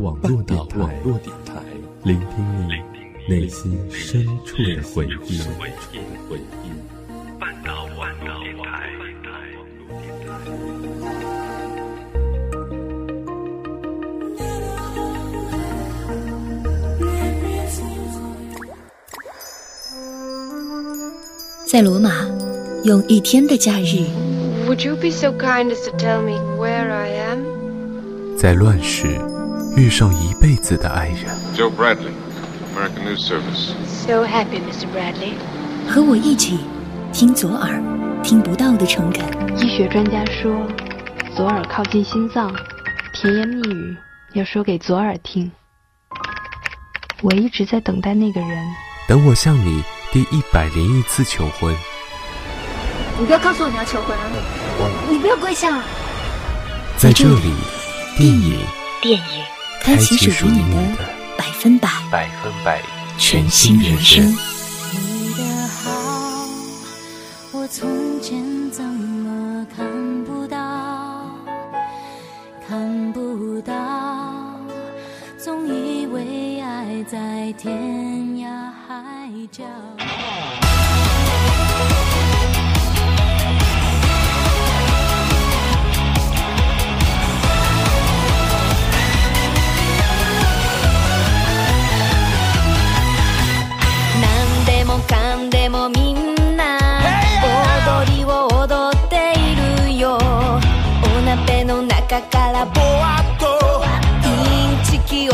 网络电台，聆听你内心深处的回忆。半岛网络电台。在罗马，用一天的假日。Would you be so kind as to tell me where I am？在乱世，遇上一辈子的爱人。Joe Bradley, American News Service. So happy, Mr. Bradley. 和我一起听左耳听不到的诚恳。医学专家说，左耳靠近心脏，甜言蜜语要说给左耳听。我一直在等待那个人。等我向你第一百零一次求婚。你不要告诉我你要求婚啊，你不要跪下。在这里，电影电影开启属于你的百分百百分百全新人生。你的好，我从前怎么看不到？看不到，总以为爱在天涯海角。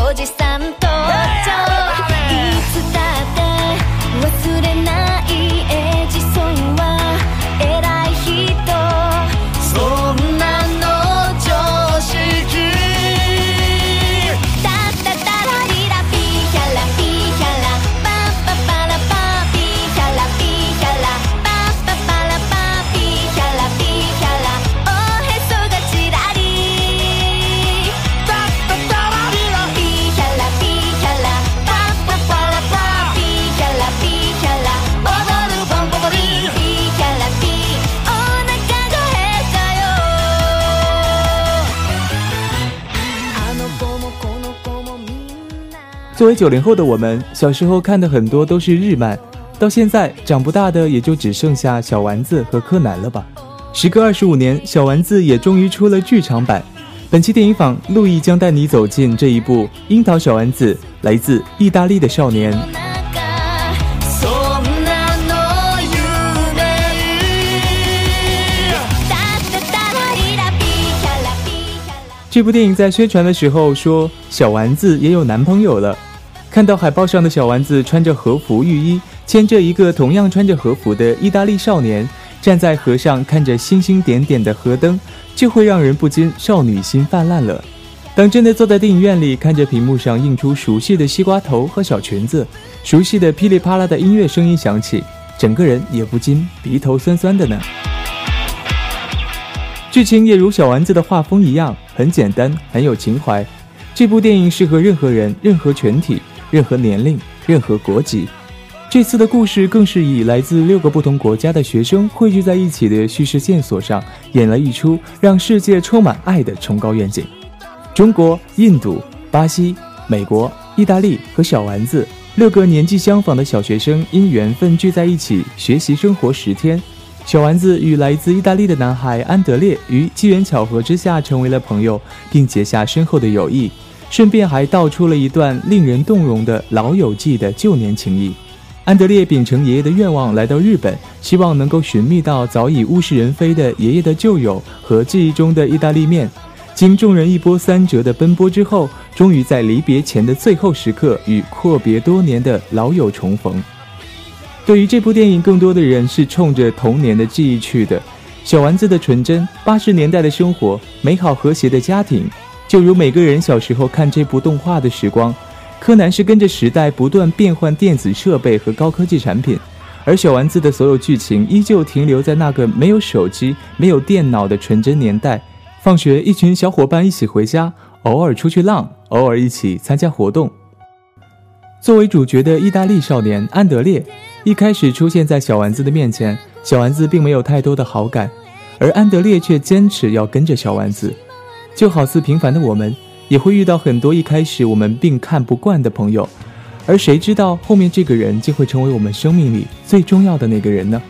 어디 싸 作为九零后的我们，小时候看的很多都是日漫，到现在长不大的也就只剩下小丸子和柯南了吧。时隔二十五年，小丸子也终于出了剧场版。本期电影坊，路易将带你走进这一部《樱桃小丸子》，来自意大利的少年。这部电影在宣传的时候说，小丸子也有男朋友了。看到海报上的小丸子穿着和服浴衣，牵着一个同样穿着和服的意大利少年，站在河上看着星星点点的河灯，就会让人不禁少女心泛滥了。当真的坐在电影院里，看着屏幕上映出熟悉的西瓜头和小裙子，熟悉的噼里啪啦的音乐声音响起，整个人也不禁鼻头酸酸的呢。剧情也如小丸子的画风一样，很简单，很有情怀。这部电影适合任何人、任何群体、任何年龄、任何国籍。这次的故事更是以来自六个不同国家的学生汇聚在一起的叙事线索上，演了一出让世界充满爱的崇高愿景。中国、印度、巴西、美国、意大利和小丸子六个年纪相仿的小学生因缘分聚在一起学习生活十天。小丸子与来自意大利的男孩安德烈于机缘巧合之下成为了朋友，并结下深厚的友谊，顺便还道出了一段令人动容的老友记的旧年情谊。安德烈秉承爷爷的愿望来到日本，希望能够寻觅到早已物是人非的爷爷的旧友和记忆中的意大利面。经众人一波三折的奔波之后，终于在离别前的最后时刻与阔别多年的老友重逢。对于这部电影，更多的人是冲着童年的记忆去的。小丸子的纯真，八十年代的生活，美好和谐的家庭，就如每个人小时候看这部动画的时光。柯南是跟着时代不断变换电子设备和高科技产品，而小丸子的所有剧情依旧停留在那个没有手机、没有电脑的纯真年代。放学，一群小伙伴一起回家，偶尔出去浪，偶尔一起参加活动。作为主角的意大利少年安德烈，一开始出现在小丸子的面前，小丸子并没有太多的好感，而安德烈却坚持要跟着小丸子，就好似平凡的我们，也会遇到很多一开始我们并看不惯的朋友，而谁知道后面这个人竟会成为我们生命里最重要的那个人呢？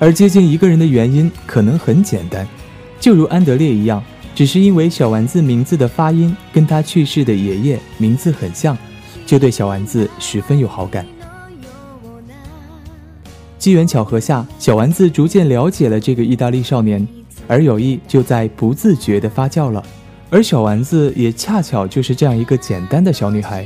而接近一个人的原因可能很简单，就如安德烈一样，只是因为小丸子名字的发音跟他去世的爷爷名字很像，就对小丸子十分有好感。机缘巧合下，小丸子逐渐了解了这个意大利少年，而友谊就在不自觉地发酵了。而小丸子也恰巧就是这样一个简单的小女孩，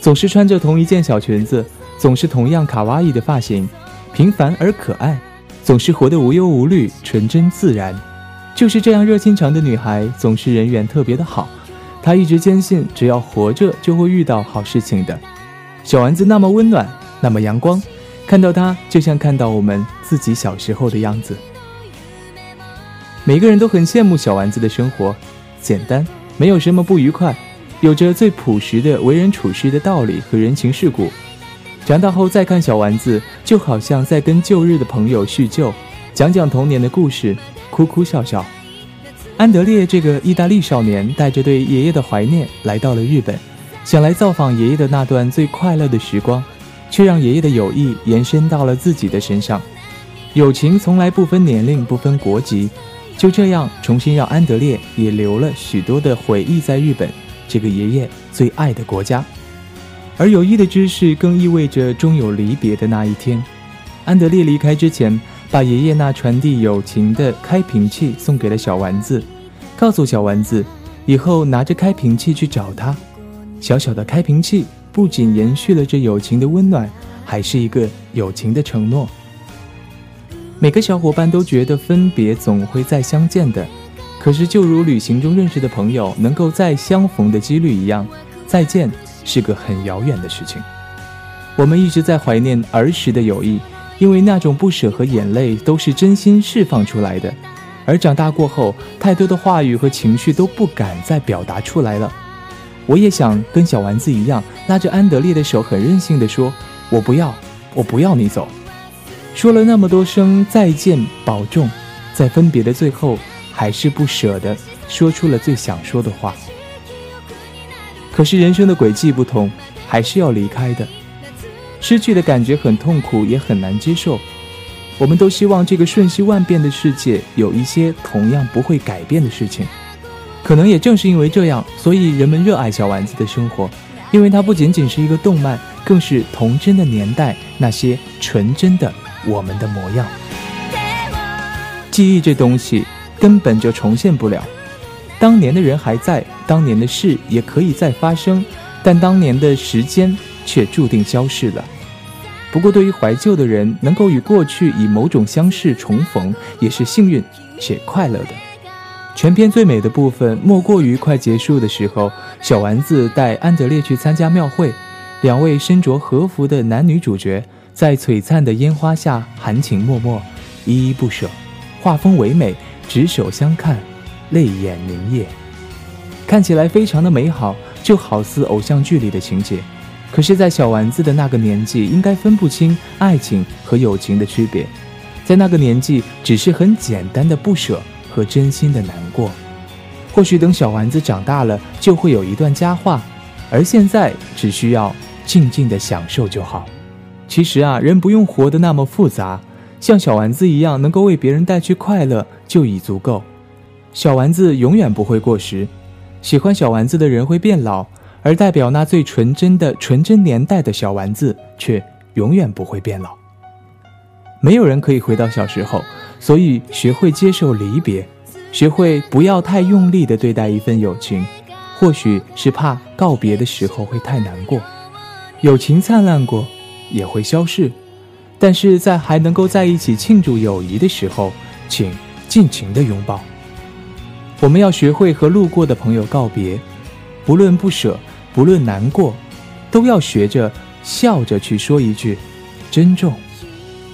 总是穿着同一件小裙子，总是同样卡哇伊的发型，平凡而可爱。总是活得无忧无虑、纯真自然，就是这样热心肠的女孩，总是人缘特别的好。她一直坚信，只要活着就会遇到好事情的。小丸子那么温暖，那么阳光，看到他就像看到我们自己小时候的样子。每个人都很羡慕小丸子的生活，简单，没有什么不愉快，有着最朴实的为人处事的道理和人情世故。长大后再看小丸子，就好像在跟旧日的朋友叙旧，讲讲童年的故事，哭哭笑笑。安德烈这个意大利少年带着对爷爷的怀念来到了日本，想来造访爷爷的那段最快乐的时光，却让爷爷的友谊延伸到了自己的身上。友情从来不分年龄，不分国籍，就这样重新让安德烈也留了许多的回忆在日本这个爷爷最爱的国家。而有益的知识更意味着终有离别的那一天。安德烈离开之前，把爷爷那传递友情的开瓶器送给了小丸子，告诉小丸子，以后拿着开瓶器去找他。小小的开瓶器不仅延续了这友情的温暖，还是一个友情的承诺。每个小伙伴都觉得分别总会再相见的，可是就如旅行中认识的朋友能够再相逢的几率一样，再见。是个很遥远的事情。我们一直在怀念儿时的友谊，因为那种不舍和眼泪都是真心释放出来的。而长大过后，太多的话语和情绪都不敢再表达出来了。我也想跟小丸子一样，拉着安德烈的手，很任性的说：“我不要，我不要你走。”说了那么多声再见，保重，在分别的最后，还是不舍得说出了最想说的话。可是人生的轨迹不同，还是要离开的。失去的感觉很痛苦，也很难接受。我们都希望这个瞬息万变的世界有一些同样不会改变的事情。可能也正是因为这样，所以人们热爱小丸子的生活，因为它不仅仅是一个动漫，更是童真的年代那些纯真的我们的模样。记忆这东西根本就重现不了。当年的人还在，当年的事也可以再发生，但当年的时间却注定消逝了。不过，对于怀旧的人，能够与过去以某种相识重逢，也是幸运且快乐的。全片最美的部分，莫过于快结束的时候，小丸子带安德烈去参加庙会，两位身着和服的男女主角在璀璨的烟花下含情脉脉，依依不舍，画风唯美，执手相看。泪眼凝噎，看起来非常的美好，就好似偶像剧里的情节。可是，在小丸子的那个年纪，应该分不清爱情和友情的区别。在那个年纪，只是很简单的不舍和真心的难过。或许等小丸子长大了，就会有一段佳话。而现在，只需要静静的享受就好。其实啊，人不用活得那么复杂，像小丸子一样，能够为别人带去快乐，就已足够。小丸子永远不会过时，喜欢小丸子的人会变老，而代表那最纯真的纯真年代的小丸子却永远不会变老。没有人可以回到小时候，所以学会接受离别，学会不要太用力的对待一份友情，或许是怕告别的时候会太难过。友情灿烂过，也会消逝，但是在还能够在一起庆祝友谊的时候，请尽情的拥抱。我们要学会和路过的朋友告别，不论不舍，不论难过，都要学着笑着去说一句“珍重，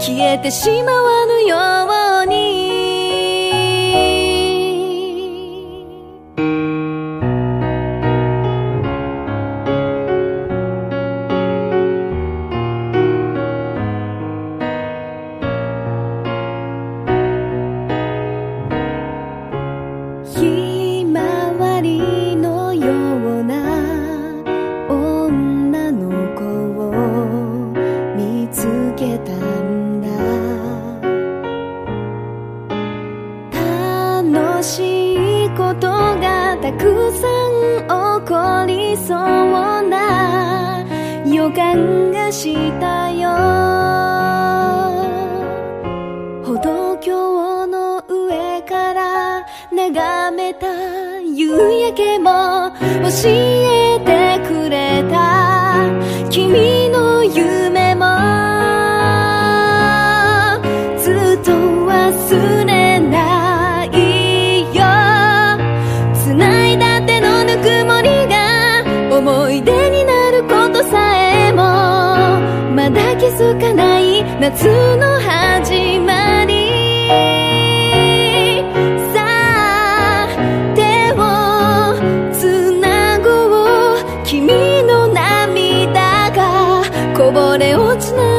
消えてしまわぬよう楽しいことがたくさん起こりそうな。予感がしたよ。歩道橋の上から眺めた夕焼けも教えてくれた。君の夢い夏の始まり。さあ手をつなごう。君の涙がこぼれ落ちない。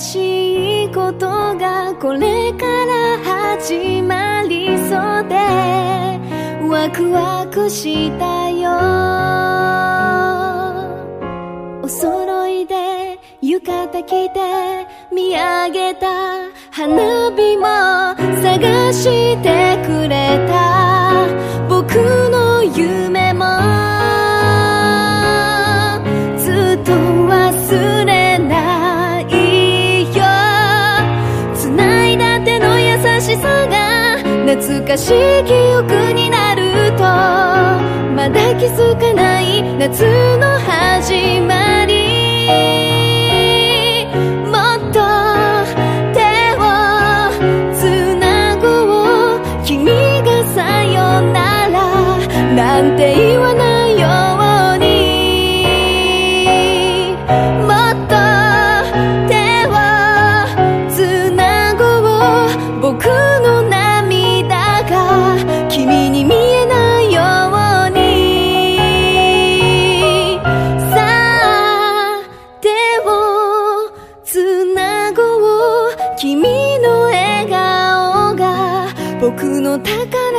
嬉しいことがこれから始まりそうでワクワクしたよ。お揃いで浴衣着て見上げた花火も探してくれた。僕の夢夏の始まりもっと手をつなごう君がさよならなんて言わ僕の宝